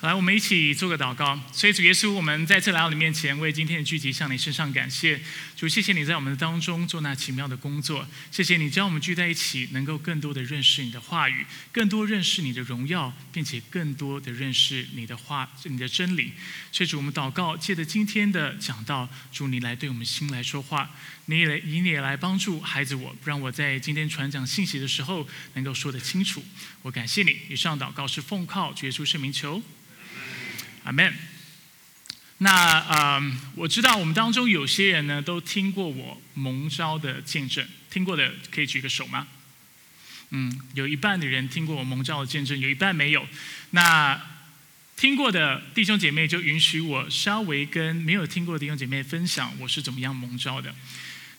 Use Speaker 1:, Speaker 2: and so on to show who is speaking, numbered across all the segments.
Speaker 1: 来，我们一起做个祷告。所以主耶稣，我们再次来到你面前，为今天的聚集向你身上感谢。主，谢谢你在我们的当中做那奇妙的工作。谢谢你将我们聚在一起，能够更多的认识你的话语，更多认识你的荣耀，并且更多的认识你的话、你的真理。所以主，我们祷告，借着今天的讲道，主你来对我们心来说话，你也以你来帮助孩子我，让我在今天传讲信息的时候能够说得清楚。我感谢你。以上祷告是奉靠主耶稣圣名求。阿门。那嗯，我知道我们当中有些人呢，都听过我蒙召的见证，听过的可以举个手吗？嗯，有一半的人听过我蒙召的见证，有一半没有。那听过的弟兄姐妹就允许我稍微跟没有听过的弟兄姐妹分享我是怎么样蒙召的。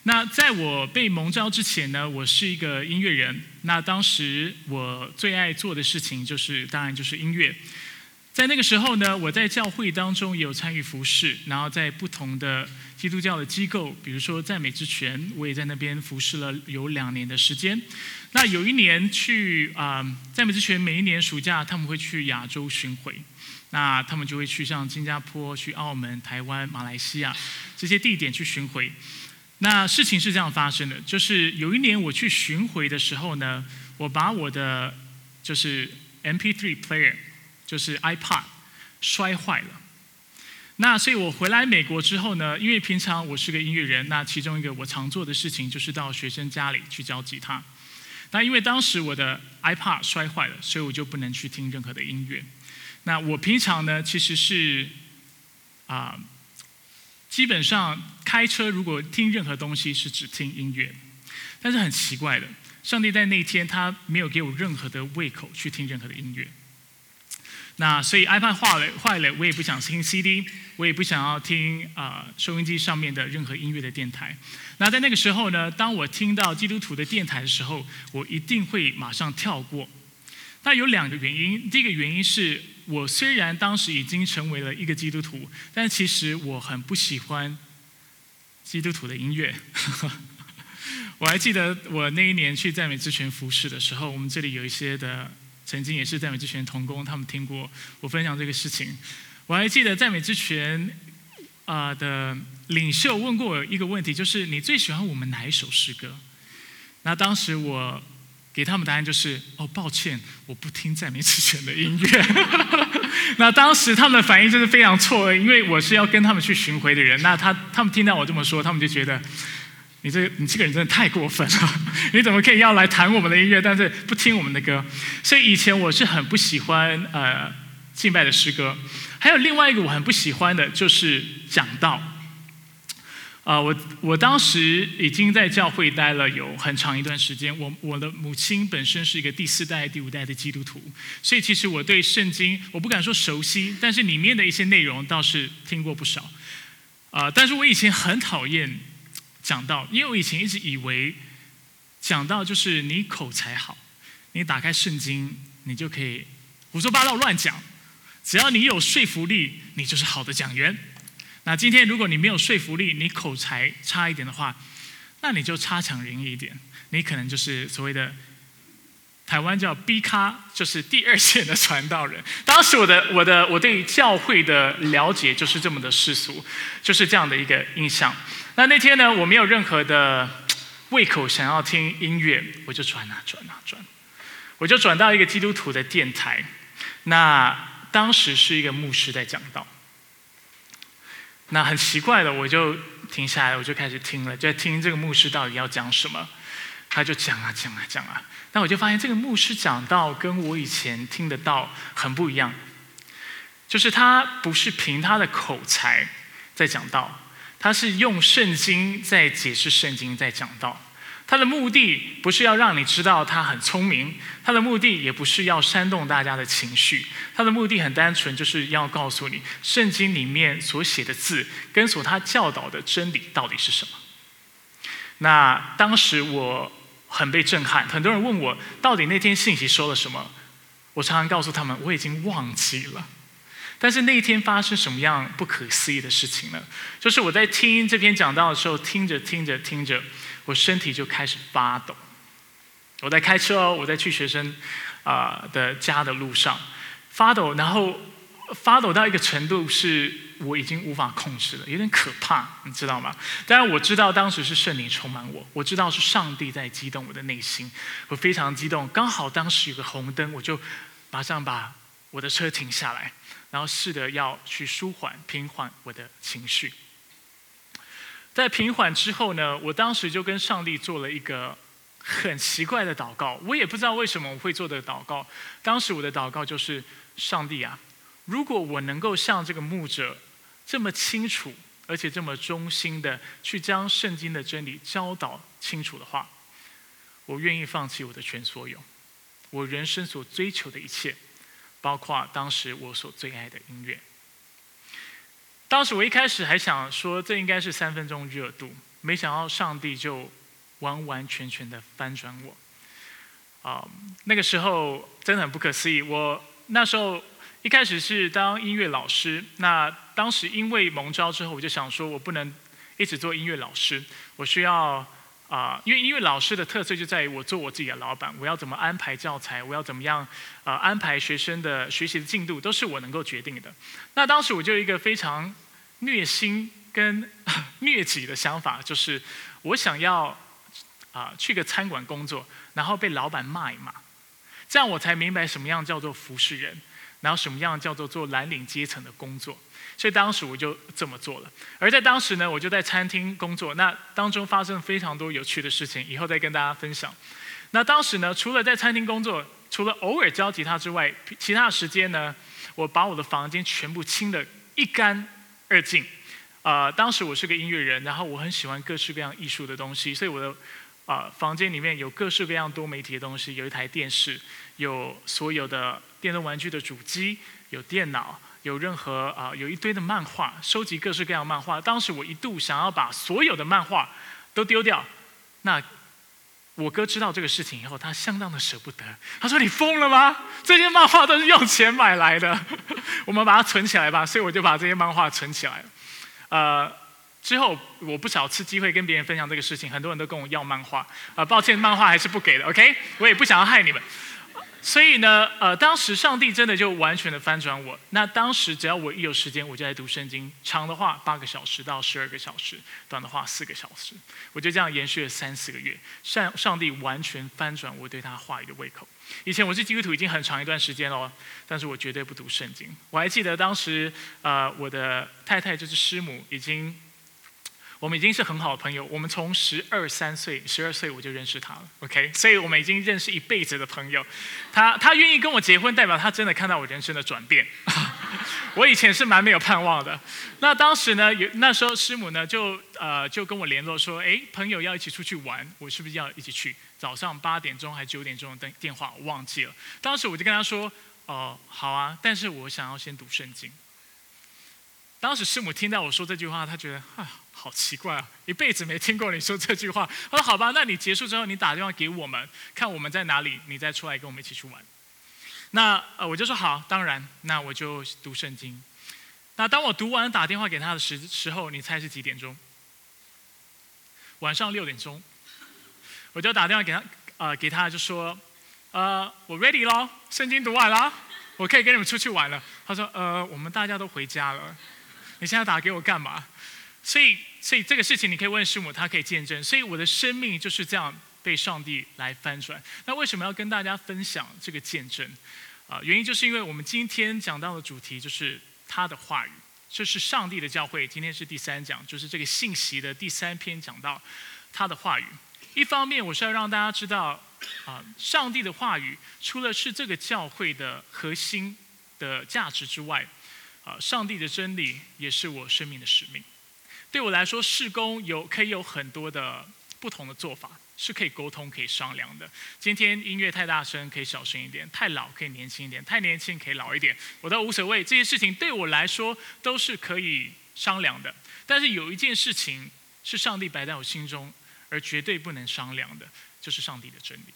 Speaker 1: 那在我被蒙召之前呢，我是一个音乐人。那当时我最爱做的事情就是，当然就是音乐。在那个时候呢，我在教会当中也有参与服侍，然后在不同的基督教的机构，比如说赞美之泉，我也在那边服侍了有两年的时间。那有一年去啊，赞美之泉每一年暑假他们会去亚洲巡回，那他们就会去像新加坡、去澳门、台湾、马来西亚这些地点去巡回。那事情是这样发生的，就是有一年我去巡回的时候呢，我把我的就是 MP3 player。就是 iPad 摔坏了，那所以我回来美国之后呢，因为平常我是个音乐人，那其中一个我常做的事情就是到学生家里去教吉他。那因为当时我的 iPad 摔坏了，所以我就不能去听任何的音乐。那我平常呢，其实是啊，基本上开车如果听任何东西是只听音乐，但是很奇怪的，上帝在那天他没有给我任何的胃口去听任何的音乐。那所以 iPad 坏了，坏了，我也不想听 CD，我也不想要听啊收音机上面的任何音乐的电台。那在那个时候呢，当我听到基督徒的电台的时候，我一定会马上跳过。那有两个原因，第一个原因是我虽然当时已经成为了一个基督徒，但其实我很不喜欢基督徒的音乐。我还记得我那一年去赞美之泉服饰的时候，我们这里有一些的。曾经也是赞美之泉同工，他们听过我分享这个事情。我还记得赞美之泉啊的领袖问过我一个问题，就是你最喜欢我们哪一首诗歌？那当时我给他们答案就是：哦，抱歉，我不听赞美之泉的音乐。那当时他们的反应就是非常错愕，因为我是要跟他们去巡回的人。那他他们听到我这么说，他们就觉得。你这你这个人真的太过分了！你怎么可以要来弹我们的音乐，但是不听我们的歌？所以以前我是很不喜欢呃敬拜的诗歌。还有另外一个我很不喜欢的就是讲道。啊，我我当时已经在教会待了有很长一段时间。我我的母亲本身是一个第四代、第五代的基督徒，所以其实我对圣经我不敢说熟悉，但是里面的一些内容倒是听过不少。啊，但是我以前很讨厌。讲到，因为我以前一直以为讲到就是你口才好，你打开圣经，你就可以胡说八道乱讲，只要你有说服力，你就是好的讲员。那今天如果你没有说服力，你口才差一点的话，那你就差强人意一点，你可能就是所谓的台湾叫 B 咖，就是第二线的传道人。当时我的 我的我对教会的了解就是这么的世俗，就是这样的一个印象。那那天呢，我没有任何的胃口想要听音乐，我就转啊转啊转，我就转到一个基督徒的电台。那当时是一个牧师在讲道。那很奇怪的，我就停下来，我就开始听了，就在听这个牧师到底要讲什么。他就讲啊讲啊讲啊，那我就发现这个牧师讲道跟我以前听的道很不一样，就是他不是凭他的口才在讲道。他是用圣经在解释圣经，在讲道。他的目的不是要让你知道他很聪明，他的目的也不是要煽动大家的情绪。他的目的很单纯，就是要告诉你圣经里面所写的字跟所他教导的真理到底是什么。那当时我很被震撼，很多人问我到底那天信息说了什么，我常常告诉他们我已经忘记了。但是那一天发生什么样不可思议的事情呢？就是我在听这篇讲道的时候，听着听着听着，我身体就开始发抖。我在开车哦，我在去学生啊的家的路上发抖，然后发抖到一个程度，是我已经无法控制了，有点可怕，你知道吗？当然我知道当时是圣灵充满我，我知道是上帝在激动我的内心，我非常激动。刚好当时有个红灯，我就马上把我的车停下来，然后试着要去舒缓、平缓我的情绪。在平缓之后呢，我当时就跟上帝做了一个很奇怪的祷告，我也不知道为什么我会做的祷告。当时我的祷告就是：上帝啊！如果我能够像这个牧者这么清楚，而且这么忠心的去将圣经的真理教导清楚的话，我愿意放弃我的全所有，我人生所追求的一切，包括当时我所最爱的音乐。当时我一开始还想说这应该是三分钟热度，没想到上帝就完完全全的翻转我。啊，那个时候真的很不可思议。我那时候。一开始是当音乐老师，那当时因为蒙招之后，我就想说，我不能一直做音乐老师，我需要啊，因为因为老师的特色就在于我做我自己的老板，我要怎么安排教材，我要怎么样啊安排学生的学习的进度，都是我能够决定的。那当时我就有一个非常虐心跟 虐己的想法，就是我想要啊去个餐馆工作，然后被老板骂一骂，这样我才明白什么样叫做服侍人。然后什么样叫做做蓝领阶层的工作？所以当时我就这么做了。而在当时呢，我就在餐厅工作，那当中发生非常多有趣的事情，以后再跟大家分享。那当时呢，除了在餐厅工作，除了偶尔教吉他之外，其他的时间呢，我把我的房间全部清得一干二净。啊，当时我是个音乐人，然后我很喜欢各式各样艺术的东西，所以我的啊房间里面有各式各样多媒体的东西，有一台电视，有所有的。电动玩具的主机，有电脑，有任何啊，有一堆的漫画，收集各式各样漫画。当时我一度想要把所有的漫画都丢掉。那我哥知道这个事情以后，他相当的舍不得。他说：“你疯了吗？这些漫画都是用钱买来的，我们把它存起来吧。”所以我就把这些漫画存起来。呃，之后我不少次机会跟别人分享这个事情，很多人都跟我要漫画。啊，抱歉，漫画还是不给的。OK，我也不想要害你们。所以呢，呃，当时上帝真的就完全的翻转我。那当时只要我一有时间，我就在读圣经，长的话八个小时到十二个小时，短的话四个小时，我就这样延续了三四个月。上上帝完全翻转我对他话语的胃口。以前我是基督徒已经很长一段时间了，但是我绝对不读圣经。我还记得当时，呃，我的太太就是师母已经。我们已经是很好的朋友，我们从十二三岁，十二岁我就认识他了，OK，所以我们已经认识一辈子的朋友。他他愿意跟我结婚，代表他真的看到我人生的转变。我以前是蛮没有盼望的。那当时呢，有那时候师母呢就呃就跟我联络说，哎，朋友要一起出去玩，我是不是要一起去？早上八点钟还九点钟的电电话我忘记了。当时我就跟他说，哦，好啊，但是我想要先读圣经。当时师母听到我说这句话，她觉得啊。好奇怪啊！一辈子没听过你说这句话。他说：“好吧，那你结束之后，你打电话给我们，看我们在哪里，你再出来跟我们一起去玩。”那呃，我就说好，当然，那我就读圣经。那当我读完打电话给他的时时候，你猜是几点钟？晚上六点钟。我就打电话给他，呃，给他就说：“呃，我 ready 咯，圣经读完了，我可以跟你们出去玩了。”他说：“呃，我们大家都回家了，你现在打给我干嘛？”所以，所以这个事情你可以问师母，她可以见证。所以我的生命就是这样被上帝来翻转。那为什么要跟大家分享这个见证？啊，原因就是因为我们今天讲到的主题就是他的话语，这是上帝的教会。今天是第三讲，就是这个信息的第三篇讲到他的话语。一方面，我是要让大家知道，啊，上帝的话语除了是这个教会的核心的价值之外，啊，上帝的真理也是我生命的使命。对我来说，事工有可以有很多的不同的做法，是可以沟通、可以商量的。今天音乐太大声，可以小声一点；太老，可以年轻一点；太年轻，可以老一点。我都无所谓，这些事情对我来说都是可以商量的。但是有一件事情是上帝摆在我心中，而绝对不能商量的，就是上帝的真理。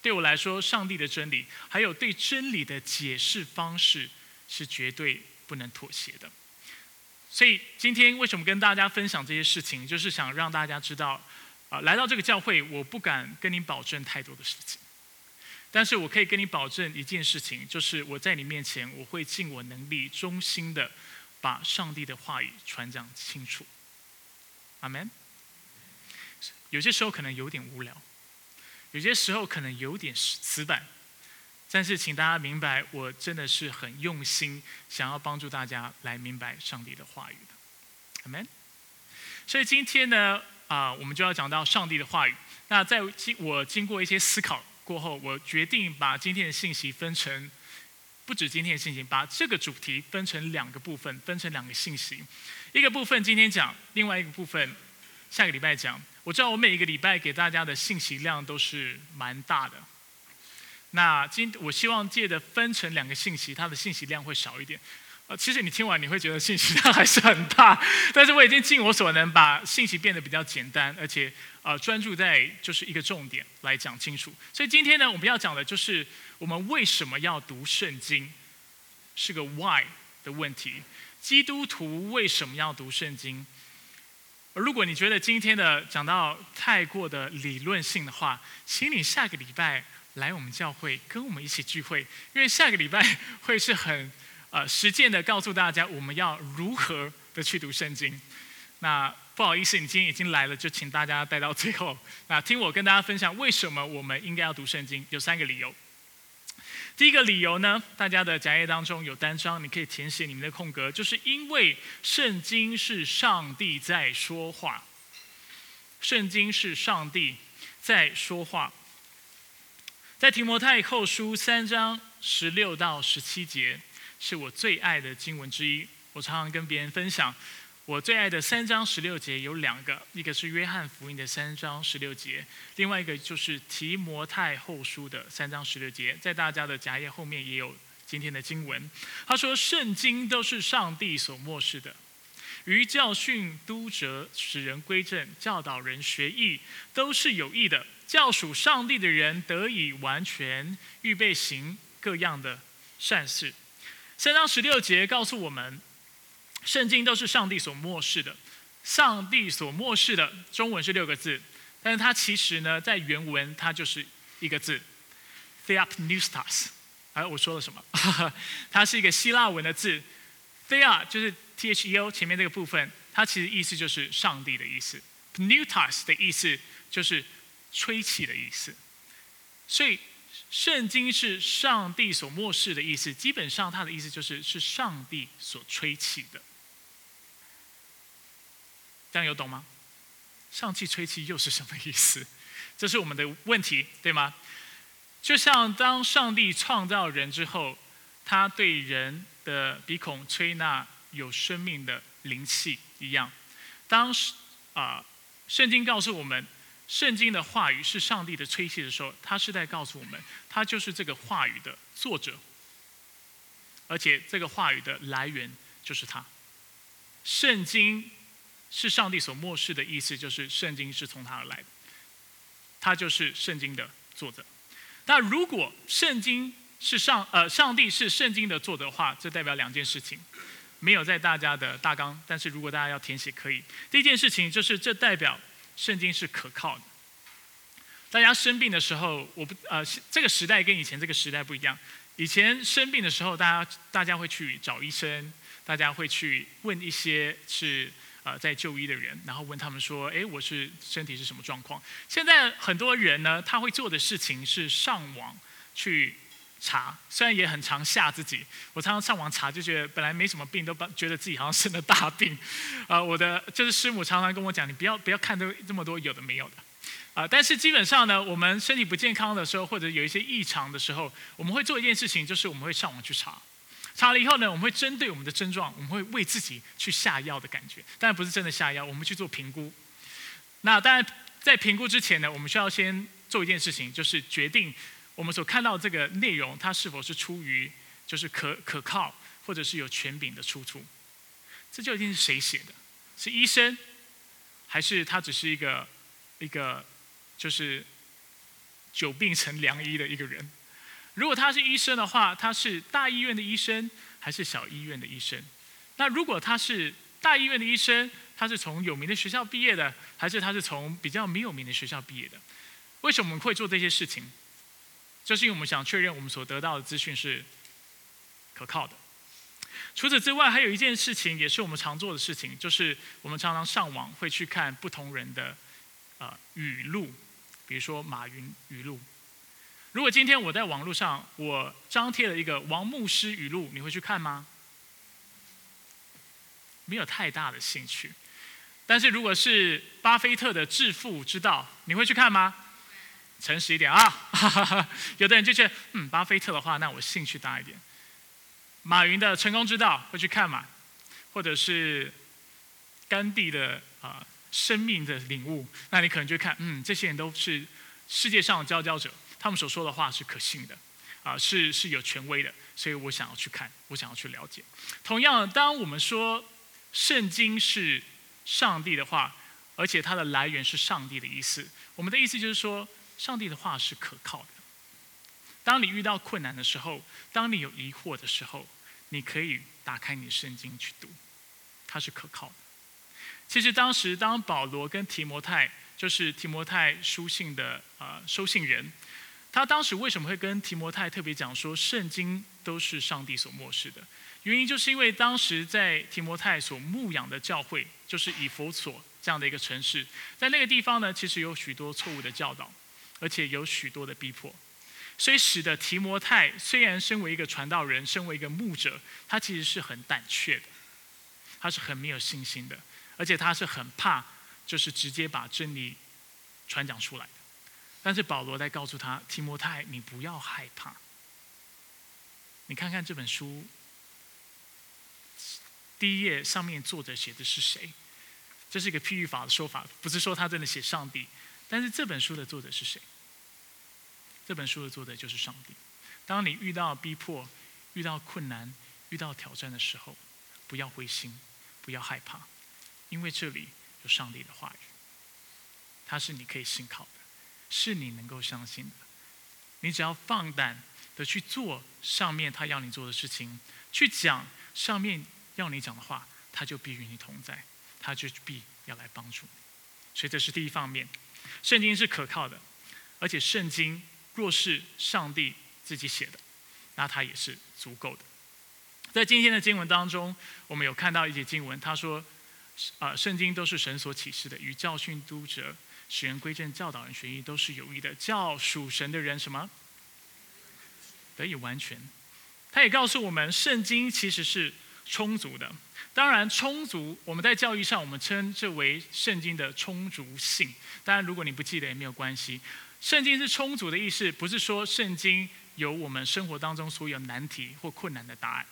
Speaker 1: 对我来说，上帝的真理，还有对真理的解释方式，是绝对不能妥协的。所以今天为什么跟大家分享这些事情，就是想让大家知道，啊，来到这个教会，我不敢跟你保证太多的事情，但是我可以跟你保证一件事情，就是我在你面前，我会尽我能力，衷心的把上帝的话语传讲清楚。阿门。有些时候可能有点无聊，有些时候可能有点死板，但是请大家明白，我真的是很用心，想要帮助大家来明白上帝的话语的。阿门。所以今天呢，啊，我们就要讲到上帝的话语。那在经我经过一些思考。过后，我决定把今天的信息分成，不止今天的信息，把这个主题分成两个部分，分成两个信息。一个部分今天讲，另外一个部分下个礼拜讲。我知道我每一个礼拜给大家的信息量都是蛮大的。那今我希望借的分成两个信息，它的信息量会少一点。呃，其实你听完你会觉得信息量还是很大，但是我已经尽我所能把信息变得比较简单，而且呃专注在就是一个重点来讲清楚。所以今天呢，我们要讲的就是我们为什么要读圣经，是个 why 的问题。基督徒为什么要读圣经？而如果你觉得今天的讲到太过的理论性的话，请你下个礼拜来我们教会跟我们一起聚会，因为下个礼拜会是很。呃，实践的告诉大家，我们要如何的去读圣经。那不好意思，你今天已经来了，就请大家待到最后。那听我跟大家分享，为什么我们应该要读圣经？有三个理由。第一个理由呢，大家的夹页当中有单张，你可以填写你们的空格，就是因为圣经是上帝在说话。圣经是上帝在说话。在提摩太后书三章十六到十七节。是我最爱的经文之一。我常常跟别人分享，我最爱的三章十六节有两个，一个是约翰福音的三章十六节，另外一个就是提摩太后书的三章十六节。在大家的夹页后面也有今天的经文。他说：“圣经都是上帝所漠视的，于教训、督责、使人归正、教导人学艺，都是有益的，教属上帝的人得以完全，预备行各样的善事。”三章十六节告诉我们，圣经都是上帝所漠视的。上帝所漠视的中文是六个字，但是它其实呢，在原文它就是一个字，theopneustos。哎，我说了什么？它是一个希腊文的字，the 就是 t h e o 前面这个部分，它其实意思就是上帝的意思。Pneutas 的意思就是吹气的意思，所以。圣经是上帝所漠视的意思，基本上它的意思就是是上帝所吹气的。这样有懂吗？上气吹气又是什么意思？这是我们的问题，对吗？就像当上帝创造人之后，他对人的鼻孔吹那有生命的灵气一样。当时啊，圣经告诉我们。圣经的话语是上帝的吹气的时候，他是在告诉我们，他就是这个话语的作者，而且这个话语的来源就是他。圣经是上帝所漠视的意思，就是圣经是从他而来的，他就是圣经的作者。那如果圣经是上呃上帝是圣经的作者的话，这代表两件事情，没有在大家的大纲，但是如果大家要填写可以。第一件事情就是这代表。圣经是可靠的。大家生病的时候，我不呃，这个时代跟以前这个时代不一样。以前生病的时候，大家大家会去找医生，大家会去问一些是呃在就医的人，然后问他们说：“哎，我是身体是什么状况？”现在很多人呢，他会做的事情是上网去查，虽然也很常吓自己。我常常上网查，就觉得本来没什么病，都觉得自己好像生了大病。啊，我的就是师母常常跟我讲：“你不要不要看这这么多有的没有的。”啊，但是基本上呢，我们身体不健康的时候，或者有一些异常的时候，我们会做一件事情，就是我们会上网去查。查了以后呢，我们会针对我们的症状，我们会为自己去下药的感觉。当然不是真的下药，我们去做评估。那当然在评估之前呢，我们需要先做一件事情，就是决定我们所看到这个内容，它是否是出于就是可可靠，或者是有权柄的出处。这究竟是谁写的？是医生，还是他只是一个一个？就是久病成良医的一个人。如果他是医生的话，他是大医院的医生还是小医院的医生？那如果他是大医院的医生，他是从有名的学校毕业的，还是他是从比较没有名的学校毕业的？为什么我们会做这些事情？就是因为我们想确认我们所得到的资讯是可靠的。除此之外，还有一件事情也是我们常做的事情，就是我们常常上网会去看不同人的呃语录，比如说马云语录。如果今天我在网络上我张贴了一个王牧师语录，你会去看吗？没有太大的兴趣。但是如果是巴菲特的致富之道，你会去看吗？诚实一点啊，有的人就觉得，嗯，巴菲特的话，那我兴趣大一点。马云的成功之道会去看嘛？或者是甘地的啊生命的领悟，那你可能就看，嗯，这些人都是世界上的佼佼者，他们所说的话是可信的，啊，是是有权威的，所以我想要去看，我想要去了解。同样，当我们说圣经是上帝的话，而且它的来源是上帝的意思，我们的意思就是说，上帝的话是可靠的。当你遇到困难的时候，当你有疑惑的时候，你可以打开你的圣经去读，它是可靠的。其实当时当保罗跟提摩太，就是提摩太书信的呃收信人，他当时为什么会跟提摩太特别讲说圣经都是上帝所漠视的？原因就是因为当时在提摩太所牧养的教会，就是以佛所这样的一个城市，在那个地方呢，其实有许多错误的教导，而且有许多的逼迫。所以使得提摩太虽然身为一个传道人，身为一个牧者，他其实是很胆怯的，他是很没有信心的，而且他是很怕，就是直接把真理传讲出来的。但是保罗在告诉他，提摩太，你不要害怕。你看看这本书第一页上面作者写的是谁？这是一个譬喻法的说法，不是说他真的写上帝，但是这本书的作者是谁？这本书的作者就是上帝。当你遇到逼迫、遇到困难、遇到挑战的时候，不要灰心，不要害怕，因为这里有上帝的话语，它是你可以信靠的，是你能够相信的。你只要放胆的去做上面他要你做的事情，去讲上面要你讲的话，他就必与你同在，他就必要来帮助你。所以这是第一方面，圣经是可靠的，而且圣经。若是上帝自己写的，那他也是足够的。在今天的经文当中，我们有看到一节经文，他说：“啊，圣经都是神所启示的，与教训、督责、使人归正、教导人学义，都是有益的，叫属神的人什么得以完全。”他也告诉我们，圣经其实是充足的。当然，充足我们在教育上，我们称之为圣经的充足性。当然，如果你不记得也没有关系。圣经是充足的意思，不是说圣经有我们生活当中所有难题或困难的答案。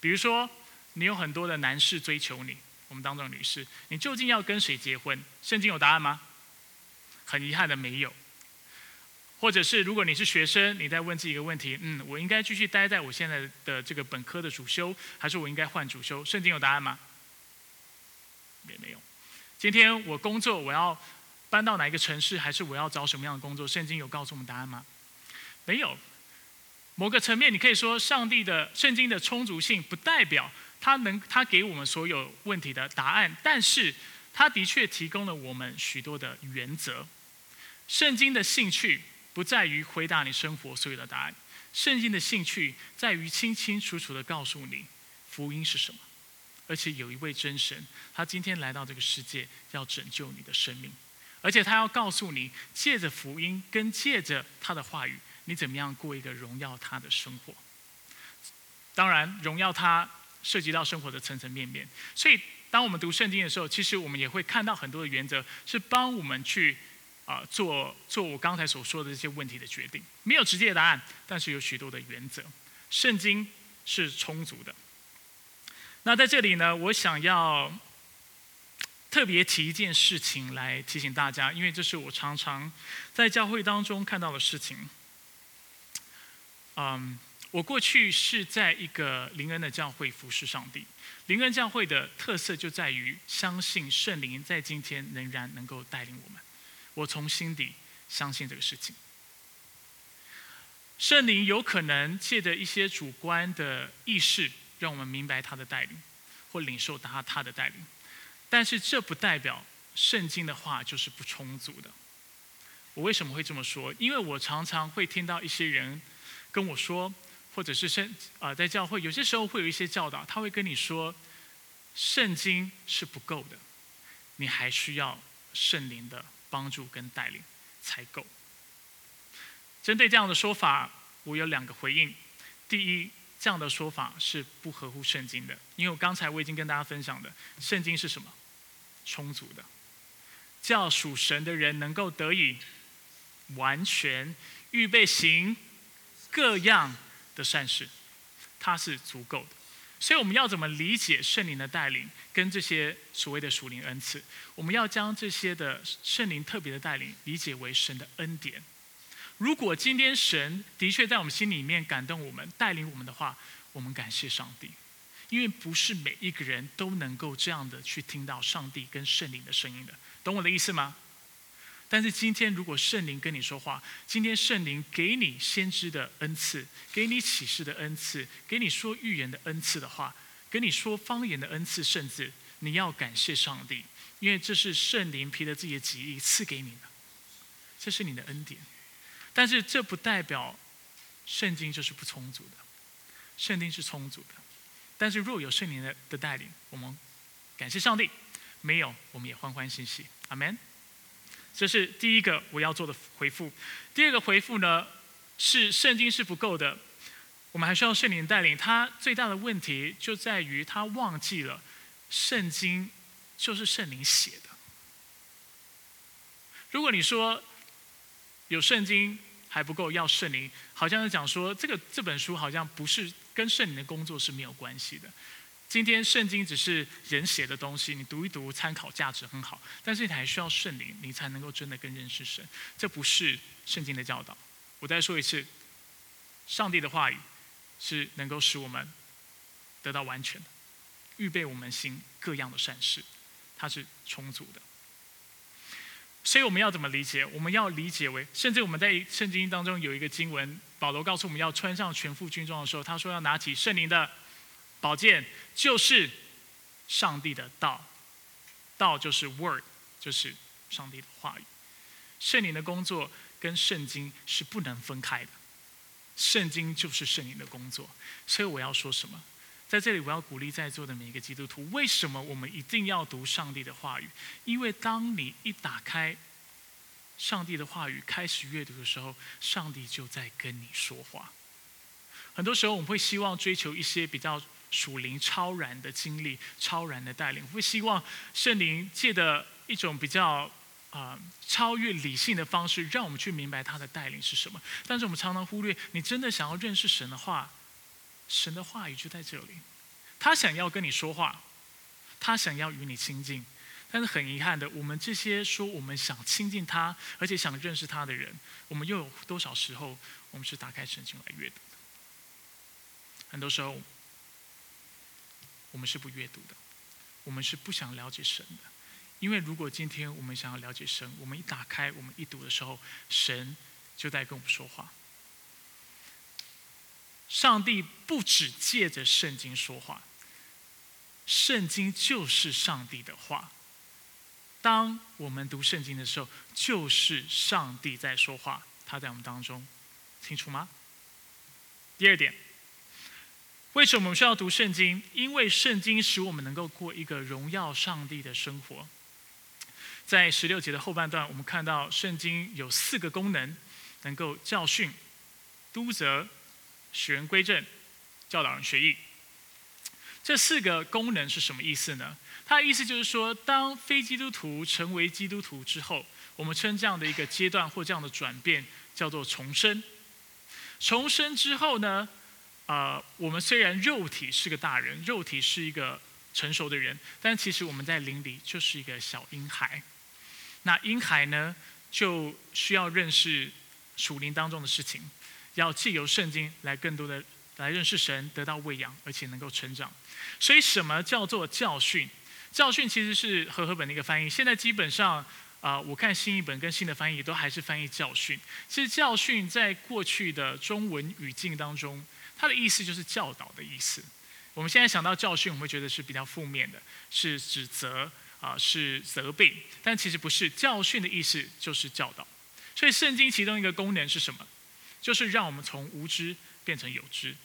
Speaker 1: 比如说，你有很多的男士追求你，我们当中的女士，你究竟要跟谁结婚？圣经有答案吗？很遗憾的没有。或者是如果你是学生，你在问自己一个问题：嗯，我应该继续待在我现在的这个本科的主修，还是我应该换主修？圣经有答案吗？也没有。今天我工作，我要。搬到哪一个城市，还是我要找什么样的工作？圣经有告诉我们答案吗？没有。某个层面，你可以说上帝的圣经的充足性，不代表他能他给我们所有问题的答案，但是他的确提供了我们许多的原则。圣经的兴趣不在于回答你生活所有的答案，圣经的兴趣在于清清楚楚的告诉你福音是什么，而且有一位真神，他今天来到这个世界，要拯救你的生命。而且他要告诉你，借着福音跟借着他的话语，你怎么样过一个荣耀他的生活。当然，荣耀他涉及到生活的层层面面。所以，当我们读圣经的时候，其实我们也会看到很多的原则，是帮我们去啊做做我刚才所说的这些问题的决定。没有直接的答案，但是有许多的原则。圣经是充足的。那在这里呢，我想要。特别提一件事情来提醒大家，因为这是我常常在教会当中看到的事情。嗯，我过去是在一个灵恩的教会服侍上帝。灵恩教会的特色就在于相信圣灵在今天仍然能够带领我们。我从心底相信这个事情。圣灵有可能借着一些主观的意识，让我们明白他的带领，或领受他他的带领。但是这不代表圣经的话就是不充足的。我为什么会这么说？因为我常常会听到一些人跟我说，或者是圣啊，在教会有些时候会有一些教导，他会跟你说，圣经是不够的，你还需要圣灵的帮助跟带领才够。针对这样的说法，我有两个回应。第一，这样的说法是不合乎圣经的，因为我刚才我已经跟大家分享的，圣经是什么？充足的，叫属神的人能够得以完全预备行各样的善事，它是足够的。所以我们要怎么理解圣灵的带领跟这些所谓的属灵恩赐？我们要将这些的圣灵特别的带领理解为神的恩典。如果今天神的确在我们心里面感动我们、带领我们的话，我们感谢上帝，因为不是每一个人都能够这样的去听到上帝跟圣灵的声音的，懂我的意思吗？但是今天如果圣灵跟你说话，今天圣灵给你先知的恩赐，给你启示的恩赐，给你说预言的恩赐的话，给你说方言的恩赐，甚至你要感谢上帝，因为这是圣灵凭着自己的旨意赐给你的，这是你的恩典。但是这不代表圣经就是不充足的，圣经是充足的。但是若有圣灵的的带领，我们感谢上帝；没有，我们也欢欢喜喜。阿门。这是第一个我要做的回复。第二个回复呢，是圣经是不够的，我们还需要圣灵带领。他最大的问题就在于他忘记了圣经就是圣灵写的。如果你说，有圣经还不够，要圣灵，好像是讲说这个这本书好像不是跟圣灵的工作是没有关系的。今天圣经只是人写的东西，你读一读，参考价值很好，但是你还需要圣灵，你才能够真的更认识神。这不是圣经的教导。我再说一次，上帝的话语是能够使我们得到完全的，预备我们行各样的善事，它是充足的。所以我们要怎么理解？我们要理解为，甚至我们在圣经当中有一个经文，保罗告诉我们要穿上全副军装的时候，他说要拿起圣灵的宝剑，就是上帝的道，道就是 word，就是上帝的话语。圣灵的工作跟圣经是不能分开的，圣经就是圣灵的工作。所以我要说什么？在这里，我要鼓励在座的每一个基督徒。为什么我们一定要读上帝的话语？因为当你一打开上帝的话语，开始阅读的时候，上帝就在跟你说话。很多时候，我们会希望追求一些比较属灵、超然的经历、超然的带领，会希望圣灵借的一种比较啊超越理性的方式，让我们去明白他的带领是什么。但是我们常常忽略，你真的想要认识神的话。神的话语就在这里，他想要跟你说话，他想要与你亲近，但是很遗憾的，我们这些说我们想亲近他，而且想认识他的人，我们又有多少时候我们是打开圣经来阅读的？很多时候，我们是不阅读的，我们是不想了解神的，因为如果今天我们想要了解神，我们一打开，我们一读的时候，神就在跟我们说话。上帝不只借着圣经说话，圣经就是上帝的话。当我们读圣经的时候，就是上帝在说话，他在我们当中，清楚吗？第二点，为什么我们需要读圣经？因为圣经使我们能够过一个荣耀上帝的生活。在十六节的后半段，我们看到圣经有四个功能，能够教训、督责。使人归正，教导人学艺，这四个功能是什么意思呢？它的意思就是说，当非基督徒成为基督徒之后，我们称这样的一个阶段或这样的转变叫做重生。重生之后呢，呃，我们虽然肉体是个大人，肉体是一个成熟的人，但其实我们在灵里就是一个小婴孩。那婴孩呢，就需要认识属灵当中的事情。要借由圣经来更多的来认识神，得到喂养，而且能够成长。所以，什么叫做教训？教训其实是和合本的一个翻译。现在基本上啊，我看新译本跟新的翻译都还是翻译教训。其实教训在过去的中文语境当中，它的意思就是教导的意思。我们现在想到教训，我们会觉得是比较负面的，是指责啊，是责备。但其实不是，教训的意思就是教导。所以圣经其中一个功能是什么？就是让我们从无知变成有知，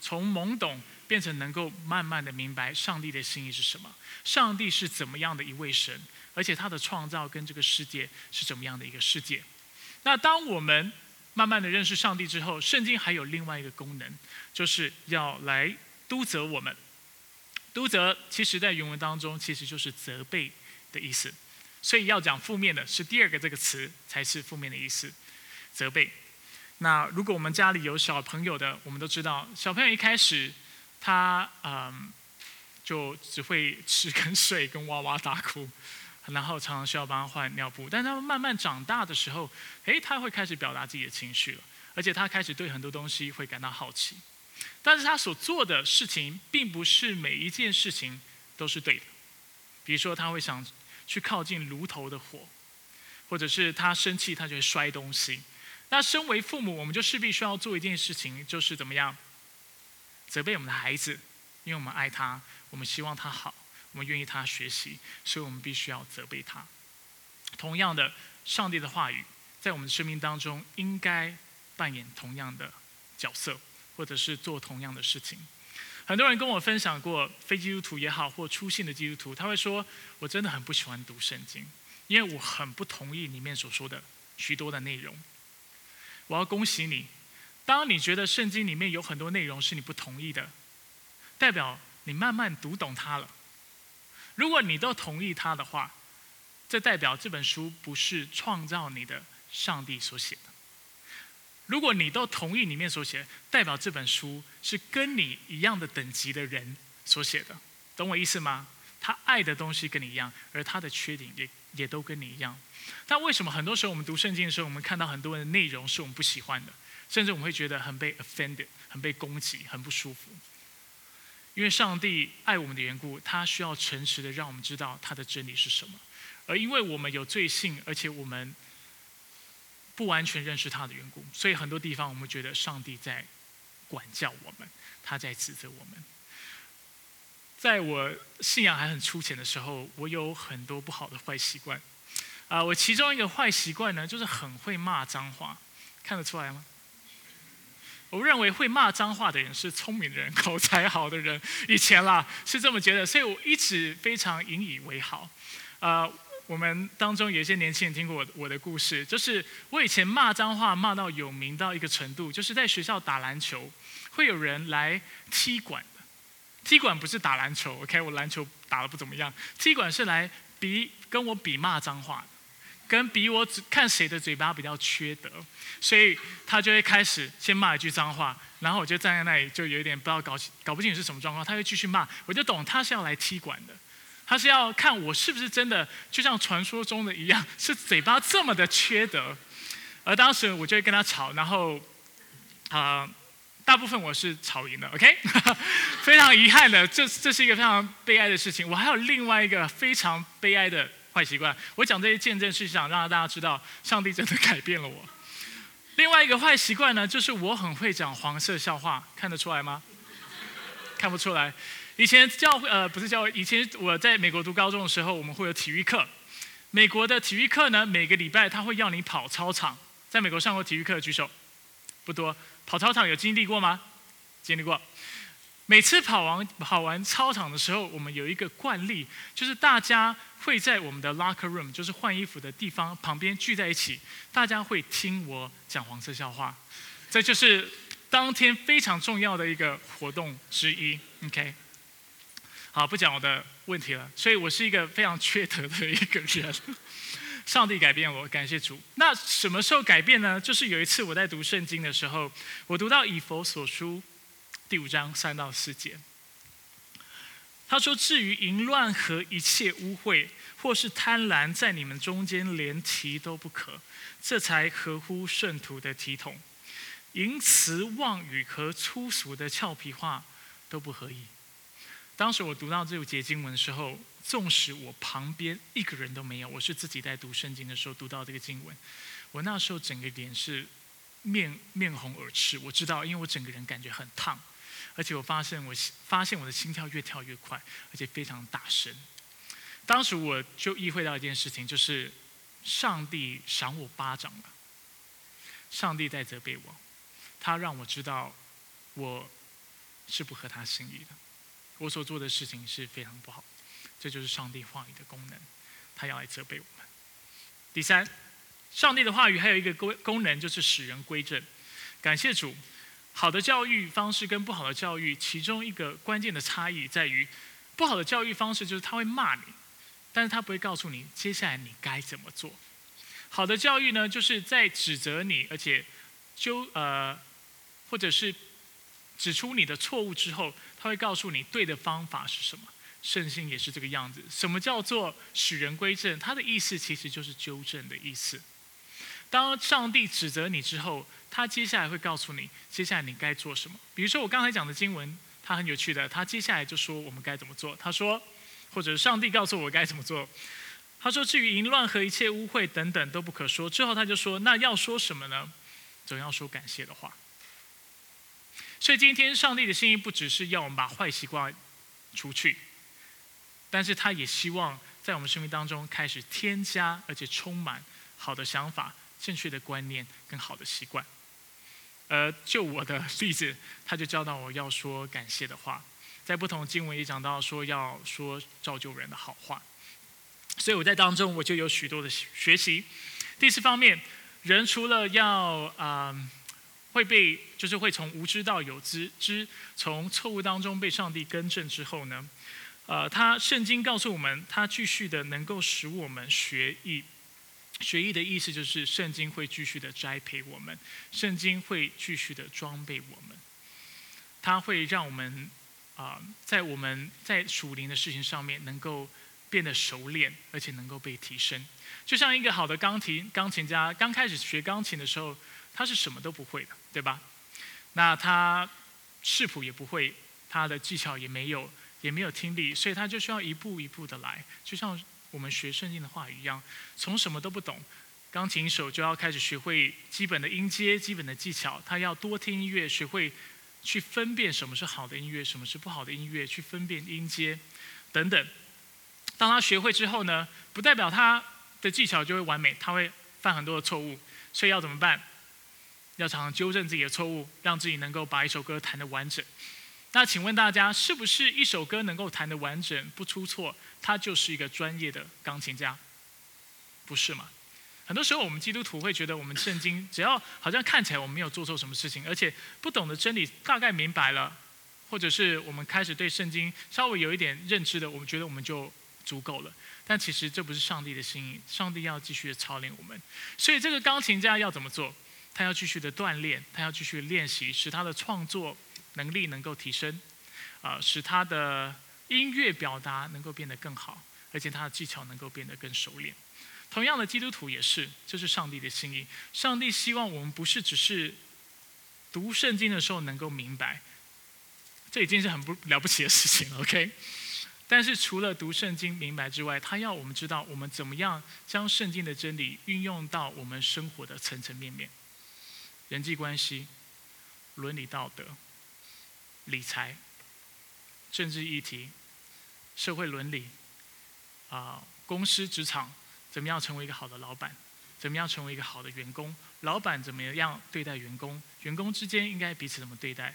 Speaker 1: 从懵懂变成能够慢慢的明白上帝的心意是什么，上帝是怎么样的一位神，而且他的创造跟这个世界是怎么样的一个世界。那当我们慢慢的认识上帝之后，圣经还有另外一个功能，就是要来督责我们。督责其实在原文当中其实就是责备的意思，所以要讲负面的是第二个这个词才是负面的意思，责备。那如果我们家里有小朋友的，我们都知道，小朋友一开始他嗯就只会吃跟睡跟哇哇大哭，然后常常需要帮他换尿布。但他们慢慢长大的时候，诶，他会开始表达自己的情绪了，而且他开始对很多东西会感到好奇。但是他所做的事情，并不是每一件事情都是对的。比如说，他会想去靠近炉头的火，或者是他生气，他就会摔东西。那身为父母，我们就势必需要做一件事情，就是怎么样责备我们的孩子，因为我们爱他，我们希望他好，我们愿意他学习，所以我们必须要责备他。同样的，上帝的话语在我们的生命当中应该扮演同样的角色。或者是做同样的事情，很多人跟我分享过，非基督徒也好，或出信的基督徒，他会说：“我真的很不喜欢读圣经，因为我很不同意里面所说的许多的内容。”我要恭喜你，当你觉得圣经里面有很多内容是你不同意的，代表你慢慢读懂它了。如果你都同意他的话，这代表这本书不是创造你的上帝所写的。如果你都同意里面所写，代表这本书是跟你一样的等级的人所写的，懂我意思吗？他爱的东西跟你一样，而他的缺点也也都跟你一样。但为什么很多时候我们读圣经的时候，我们看到很多的内容是我们不喜欢的，甚至我们会觉得很被 offended，很被攻击，很不舒服？因为上帝爱我们的缘故，他需要诚实的让我们知道他的真理是什么，而因为我们有罪性，而且我们。不完全认识他的缘故，所以很多地方我们觉得上帝在管教我们，他在指责我们。在我信仰还很粗浅的时候，我有很多不好的坏习惯。啊，我其中一个坏习惯呢，就是很会骂脏话，看得出来吗？我认为会骂脏话的人是聪明人，口才好的人。以前啦是这么觉得，所以我一直非常引以为豪。啊。我们当中有一些年轻人听过我我的故事，就是我以前骂脏话骂到有名到一个程度，就是在学校打篮球，会有人来踢馆的。踢馆不是打篮球，OK，我篮球打得不怎么样。踢馆是来比跟我比骂脏话，跟比我只看谁的嘴巴比较缺德，所以他就会开始先骂一句脏话，然后我就站在那里就有点不知道搞搞不清楚是什么状况，他会继续骂，我就懂他是要来踢馆的。他是要看我是不是真的，就像传说中的一样，是嘴巴这么的缺德。而当时我就会跟他吵，然后啊，大部分我是吵赢了，OK。非常遗憾的，这这是一个非常悲哀的事情。我还有另外一个非常悲哀的坏习惯。我讲这些见证是想让大家知道，上帝真的改变了我。另外一个坏习惯呢，就是我很会讲黄色笑话，看得出来吗？看不出来。以前教会呃不是教会，以前我在美国读高中的时候，我们会有体育课。美国的体育课呢，每个礼拜他会要你跑操场。在美国上过体育课的举手，不多。跑操场有经历过吗？经历过。每次跑完跑完操场的时候，我们有一个惯例，就是大家会在我们的 locker room，就是换衣服的地方旁边聚在一起，大家会听我讲黄色笑话。这就是当天非常重要的一个活动之一。OK。好，不讲我的问题了。所以我是一个非常缺德的一个人。上帝改变我，感谢主。那什么时候改变呢？就是有一次我在读圣经的时候，我读到以佛所书第五章三到四节。他说：“至于淫乱和一切污秽，或是贪婪，在你们中间连提都不可，这才合乎圣徒的体统。淫词妄语和粗俗的俏皮话都不合意。”当时我读到这节经文的时候，纵使我旁边一个人都没有，我是自己在读圣经的时候读到这个经文，我那时候整个脸是面面红耳赤。我知道，因为我整个人感觉很烫，而且我发现我发现我的心跳越跳越快，而且非常大声。当时我就意会到一件事情，就是上帝赏我巴掌了。上帝在责备我，他让我知道我是不合他心意的，我所做的事情是非常不好。这就是上帝话语的功能，他要来责备我们。第三，上帝的话语还有一个功功能，就是使人归正。感谢主，好的教育方式跟不好的教育，其中一个关键的差异在于，不好的教育方式就是他会骂你，但是他不会告诉你接下来你该怎么做。好的教育呢，就是在指责你，而且纠呃，或者是指出你的错误之后，他会告诉你对的方法是什么。圣心也是这个样子。什么叫做使人归正？它的意思其实就是纠正的意思。当上帝指责你之后，他接下来会告诉你，接下来你该做什么。比如说我刚才讲的经文，它很有趣的。他接下来就说我们该怎么做。他说，或者上帝告诉我该怎么做。他说，至于淫乱和一切污秽等等都不可说。之后他就说，那要说什么呢？总要说感谢的话。所以今天上帝的心意不只是要我们把坏习惯除去。但是他也希望在我们生命当中开始添加，而且充满好的想法、正确的观念跟好的习惯。呃，就我的例子，他就教导我要说感谢的话，在不同经文也讲到说要说造就人的好话。所以我在当中我就有许多的学习。第四方面，人除了要啊会被，就是会从无知到有知知，从错误当中被上帝更正之后呢？呃，他圣经告诉我们，他继续的能够使我们学艺。学艺的意思就是圣经会继续的栽培我们，圣经会继续的装备我们。它会让我们啊，在我们在属灵的事情上面能够变得熟练，而且能够被提升。就像一个好的钢琴钢琴家，刚开始学钢琴的时候，他是什么都不会的，对吧？那他视谱也不会，他的技巧也没有。也没有听力，所以他就需要一步一步的来，就像我们学圣经的话语一样，从什么都不懂，钢琴手就要开始学会基本的音阶、基本的技巧，他要多听音乐，学会去分辨什么是好的音乐，什么是不好的音乐，去分辨音阶等等。当他学会之后呢，不代表他的技巧就会完美，他会犯很多的错误，所以要怎么办？要常常纠正自己的错误，让自己能够把一首歌弹得完整。那请问大家，是不是一首歌能够弹得完整不出错，他就是一个专业的钢琴家？不是吗？很多时候我们基督徒会觉得，我们圣经只要好像看起来我们没有做错什么事情，而且不懂的真理大概明白了，或者是我们开始对圣经稍微有一点认知的，我们觉得我们就足够了。但其实这不是上帝的心意，上帝要继续的操练我们。所以这个钢琴家要怎么做？他要继续的锻炼，他要继续练习，使他的创作。能力能够提升，啊，使他的音乐表达能够变得更好，而且他的技巧能够变得更熟练。同样的，基督徒也是，这是上帝的心意。上帝希望我们不是只是读圣经的时候能够明白，这已经是很不了不起的事情了。OK，但是除了读圣经明白之外，他要我们知道我们怎么样将圣经的真理运用到我们生活的层层面面，人际关系、伦理道德。理财、政治议题、社会伦理，啊，公司职场怎么样成为一个好的老板？怎么样成为一个好的员工？老板怎么样对待员工？员工之间应该彼此怎么对待？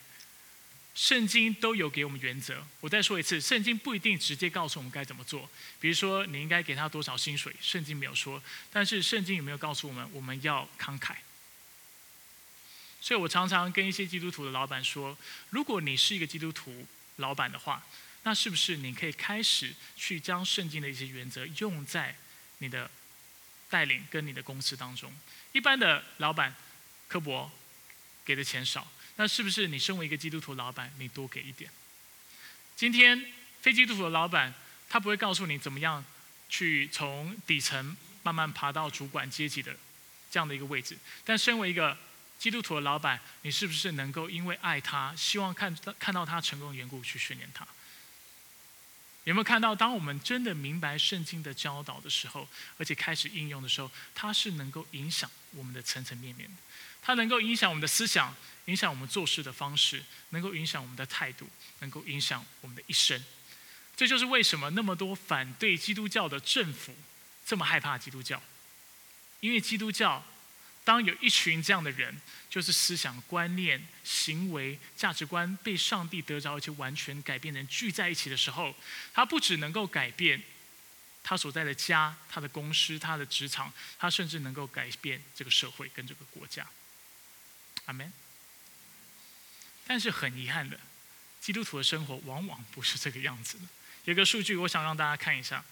Speaker 1: 圣经都有给我们原则。我再说一次，圣经不一定直接告诉我们该怎么做。比如说，你应该给他多少薪水？圣经没有说，但是圣经有没有告诉我们，我们要慷慨？所以我常常跟一些基督徒的老板说：，如果你是一个基督徒老板的话，那是不是你可以开始去将圣经的一些原则用在你的带领跟你的公司当中？一般的老板，科博给的钱少，那是不是你身为一个基督徒老板，你多给一点？今天非基督徒的老板，他不会告诉你怎么样去从底层慢慢爬到主管阶级的这样的一个位置，但身为一个基督徒的老板，你是不是能够因为爱他，希望看到看到他成功的缘故去训练他？有没有看到，当我们真的明白圣经的教导的时候，而且开始应用的时候，它是能够影响我们的层层面面的，它能够影响我们的思想，影响我们做事的方式，能够影响我们的态度，能够影响我们的一生。这就是为什么那么多反对基督教的政府这么害怕基督教，因为基督教。当有一群这样的人，就是思想观念、行为、价值观被上帝得着，而且完全改变的人聚在一起的时候，他不只能够改变他所在的家、他的公司、他的职场，他甚至能够改变这个社会跟这个国家。阿门。但是很遗憾的，基督徒的生活往往不是这个样子的。有个数据，我想让大家看一下。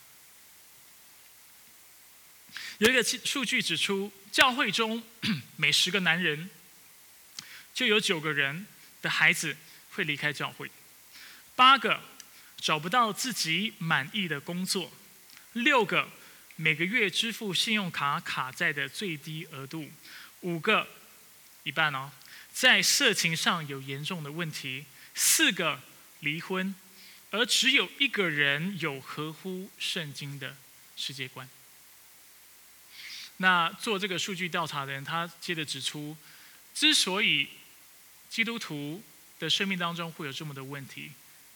Speaker 1: 有一个数据指出，教会中每十个男人就有九个人的孩子会离开教会，八个找不到自己满意的工作，六个每个月支付信用卡卡债的最低额度，五个一半哦。在色情上有严重的问题，四个离婚，而只有一个人有合乎圣经的世界观。那做这个数据调查的人，他接着指出，之所以基督徒的生命当中会有这么多问题，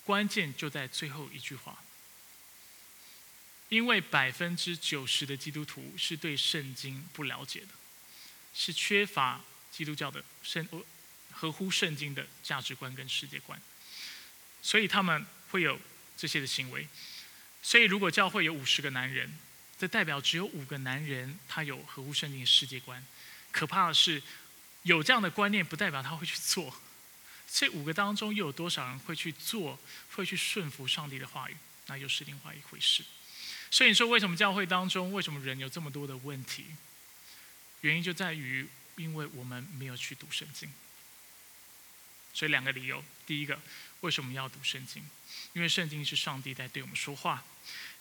Speaker 1: 关键就在最后一句话，因为百分之九十的基督徒是对圣经不了解的，是缺乏。基督教的圣合乎圣经的价值观跟世界观，所以他们会有这些的行为。所以如果教会有五十个男人，这代表只有五个男人他有合乎圣经的世界观。可怕的是，有这样的观念不代表他会去做。这五个当中又有多少人会去做，会去顺服上帝的话语？那又是另外一回事。所以你说为什么教会当中为什么人有这么多的问题？原因就在于。因为我们没有去读圣经，所以两个理由：第一个，为什么要读圣经？因为圣经是上帝在对我们说话；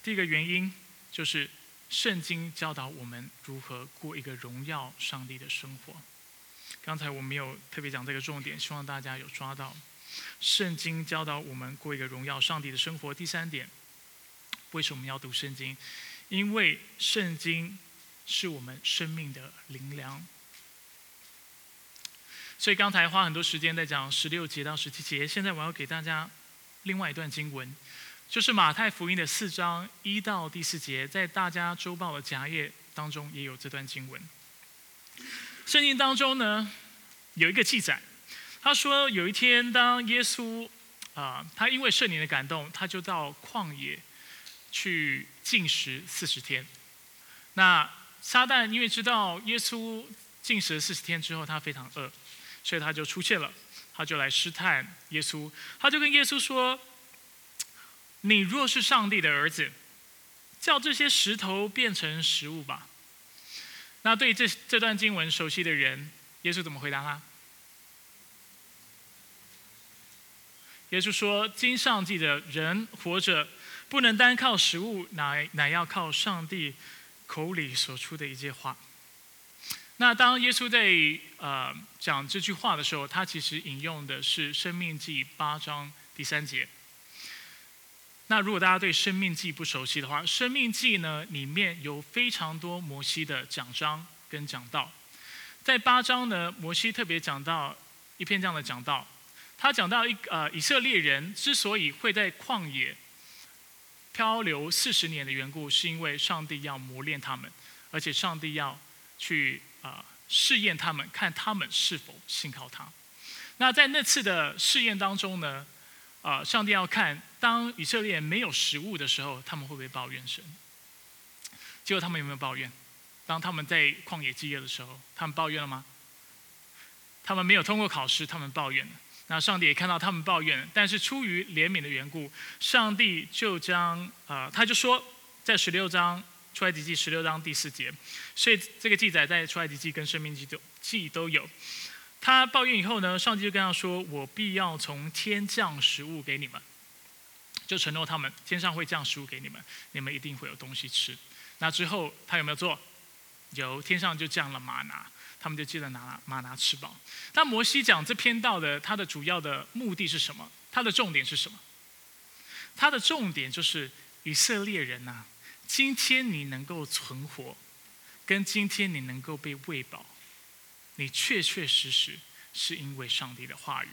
Speaker 1: 第一个原因就是圣经教导我们如何过一个荣耀上帝的生活。刚才我没有特别讲这个重点，希望大家有抓到。圣经教导我们过一个荣耀上帝的生活。第三点，为什么要读圣经？因为圣经是我们生命的灵粮。所以刚才花很多时间在讲十六节到十七节，现在我要给大家另外一段经文，就是马太福音的四章一到第四节，在大家周报的夹页当中也有这段经文。圣经当中呢有一个记载，他说有一天当耶稣啊，他因为圣灵的感动，他就到旷野去进食四十天。那撒旦因为知道耶稣进食四十天之后，他非常饿。所以他就出现了，他就来试探耶稣，他就跟耶稣说：“你若是上帝的儿子，叫这些石头变成食物吧。”那对这这段经文熟悉的人，耶稣怎么回答他？耶稣说：“经上帝的人活着，不能单靠食物，乃乃要靠上帝口里所出的一句话。”那当耶稣在呃讲这句话的时候，他其实引用的是《生命记》八章第三节。那如果大家对《生命记》不熟悉的话，《生命记》呢里面有非常多摩西的讲章跟讲道。在八章呢，摩西特别讲到一篇这样的讲道，他讲到一呃以色列人之所以会在旷野漂流四十年的缘故，是因为上帝要磨练他们，而且上帝要去。啊，试验他们，看他们是否信靠他。那在那次的试验当中呢，啊，上帝要看当以色列没有食物的时候，他们会不会抱怨神？结果他们有没有抱怨？当他们在旷野饥饿的时候，他们抱怨了吗？他们没有通过考试，他们抱怨了。那上帝也看到他们抱怨，但是出于怜悯的缘故，上帝就将啊，他就说，在十六章。出埃及记十六章第四节，所以这个记载在出埃及记跟生命记都记都有。他抱怨以后呢，上帝就跟他说：“我必要从天降食物给你们，就承诺他们天上会降食物给你们，你们一定会有东西吃。”那之后他有没有做？有，天上就降了玛拿，他们就记得拿玛拿吃饱。那摩西讲这篇道的，它的主要的目的是什么？它的重点是什么？它的重点就是以色列人呐。今天你能够存活，跟今天你能够被喂饱，你确确实实是因为上帝的话语。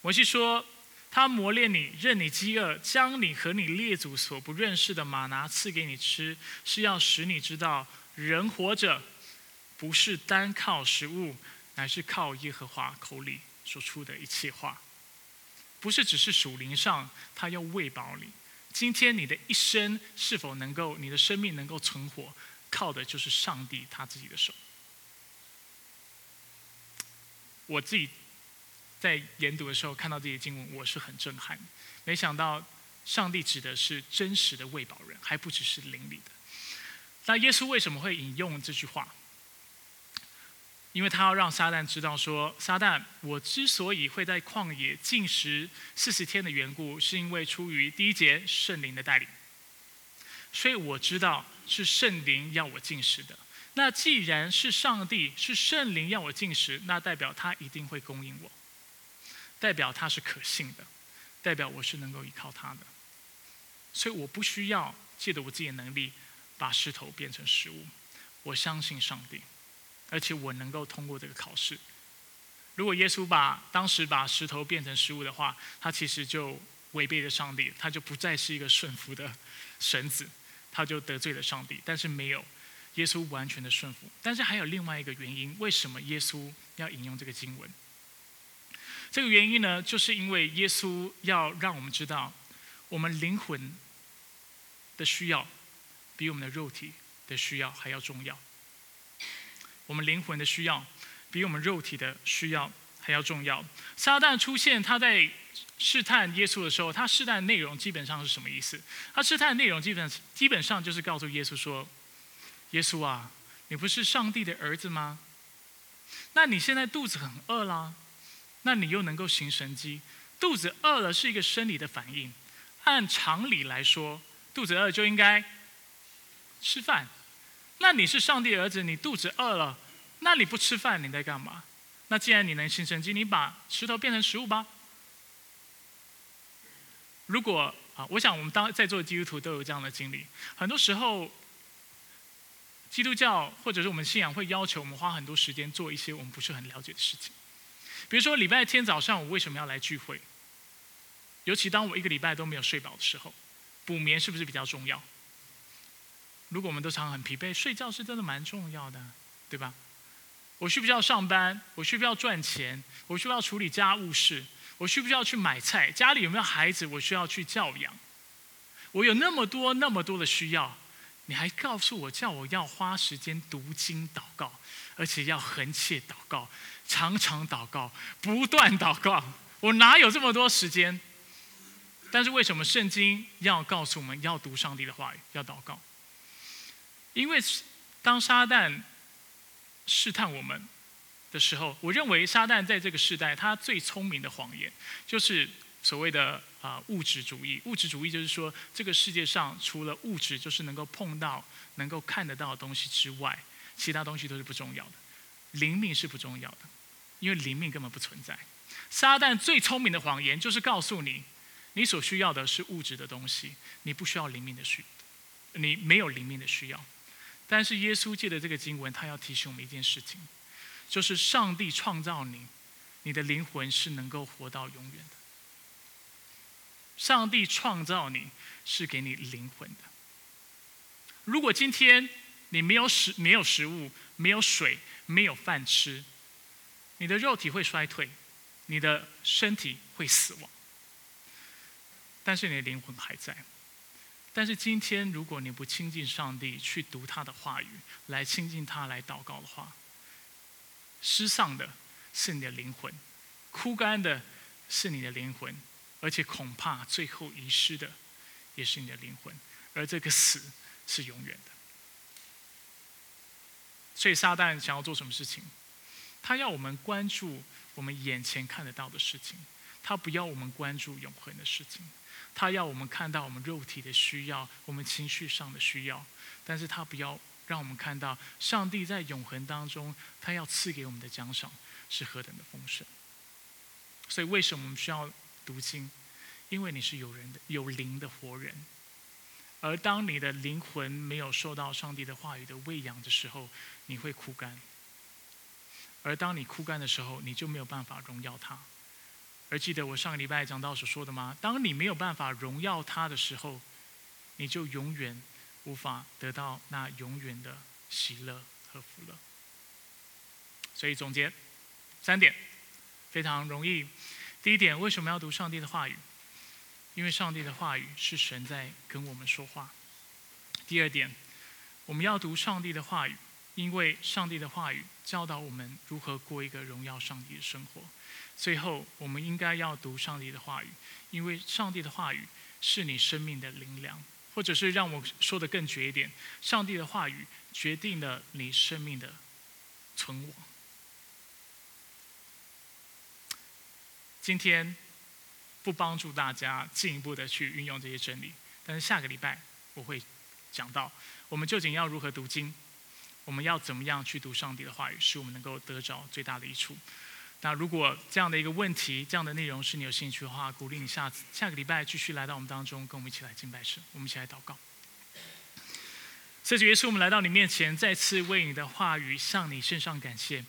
Speaker 1: 摩西说，他磨练你，任你饥饿，将你和你列祖所不认识的马拿赐给你吃，是要使你知道，人活着不是单靠食物，乃是靠耶和华口里所出的一切话。不是只是属灵上，他要喂饱你。今天你的一生是否能够，你的生命能够存活，靠的就是上帝他自己的手。我自己在研读的时候看到这些经文，我是很震撼。没想到上帝指的是真实的喂饱人，还不只是灵里的。那耶稣为什么会引用这句话？因为他要让撒旦知道说，撒旦，我之所以会在旷野禁食四十天的缘故，是因为出于第一节圣灵的带领。所以我知道是圣灵要我进食的。那既然是上帝是圣灵要我进食，那代表他一定会供应我，代表他是可信的，代表我是能够依靠他的。所以我不需要借着我自己的能力把石头变成食物，我相信上帝。而且我能够通过这个考试。如果耶稣把当时把石头变成食物的话，他其实就违背了上帝，他就不再是一个顺服的 神子，他就得罪了上帝。但是没有耶稣完全的顺服。但是还有另外一个原因，为什么耶稣要引用这个经文？这个原因呢，就是因为耶稣要让我们知道，我们灵魂的需要比我们的肉体的需要还要重要。我们灵魂的需要比我们肉体的需要还要重要。撒旦出现，他在试探耶稣的时候，他试探内容基本上是什么意思？他试探内容基本基本上就是告诉耶稣说：“耶稣啊，你不是上帝的儿子吗？那你现在肚子很饿啦，那你又能够行神迹？肚子饿了是一个生理的反应，按常理来说，肚子饿就应该吃饭。”那你是上帝儿子，你肚子饿了，那你不吃饭，你在干嘛？那既然你能行神迹，你把石头变成食物吧。如果啊，我想我们当在座的基督徒都有这样的经历。很多时候，基督教或者是我们信仰会要求我们花很多时间做一些我们不是很了解的事情。比如说礼拜天早上我为什么要来聚会？尤其当我一个礼拜都没有睡饱的时候，补眠是不是比较重要？如果我们都常很疲惫，睡觉是真的蛮重要的，对吧？我需不需要上班？我需不需要赚钱？我需不需要处理家务事？我需不需要去买菜？家里有没有孩子？我需要去教养？我有那么多那么多的需要，你还告诉我叫我要花时间读经祷告，而且要横切祷告，常常祷告，不断祷告，我哪有这么多时间？但是为什么圣经要告诉我们要读上帝的话语，要祷告？因为当撒旦试探我们的时候，我认为撒旦在这个时代，他最聪明的谎言就是所谓的啊物质主义。物质主义就是说，这个世界上除了物质，就是能够碰到、能够看得到的东西之外，其他东西都是不重要的。灵命是不重要的，因为灵命根本不存在。撒旦最聪明的谎言就是告诉你，你所需要的是物质的东西，你不需要灵命的需，你没有灵命的需要。但是耶稣借的这个经文，他要提醒我们一件事情，就是上帝创造你，你的灵魂是能够活到永远的。上帝创造你是给你灵魂的。如果今天你没有食、没有食物、没有水、没有饭吃，你的肉体会衰退，你的身体会死亡，但是你的灵魂还在。但是今天，如果你不亲近上帝，去读他的话语，来亲近他，来祷告的话，失丧的是你的灵魂，枯干的是你的灵魂，而且恐怕最后遗失的也是你的灵魂，而这个死是永远的。所以撒旦想要做什么事情？他要我们关注我们眼前看得到的事情，他不要我们关注永恒的事情。他要我们看到我们肉体的需要，我们情绪上的需要，但是他不要让我们看到上帝在永恒当中，他要赐给我们的奖赏是何等的丰盛。所以为什么我们需要读经？因为你是有人的、有灵的活人，而当你的灵魂没有受到上帝的话语的喂养的时候，你会枯干。而当你枯干的时候，你就没有办法荣耀他。而记得我上个礼拜讲到所说的吗？当你没有办法荣耀他的时候，你就永远无法得到那永远的喜乐和福乐。所以总结三点，非常容易。第一点，为什么要读上帝的话语？因为上帝的话语是神在跟我们说话。第二点，我们要读上帝的话语，因为上帝的话语教导我们如何过一个荣耀上帝的生活。最后，我们应该要读上帝的话语，因为上帝的话语是你生命的灵粮，或者是让我说的更绝一点，上帝的话语决定了你生命的存亡。今天。不帮助大家进一步的去运用这些真理，但是下个礼拜我会讲到，我们究竟要如何读经，我们要怎么样去读上帝的话语，使我们能够得着最大的益处。那如果这样的一个问题、这样的内容是你有兴趣的话，鼓励你下次下个礼拜继续来到我们当中，跟我们一起来敬拜神，我们一起来祷告。谢主耶稣，我们来到你面前，再次为你的话语向你献上感谢。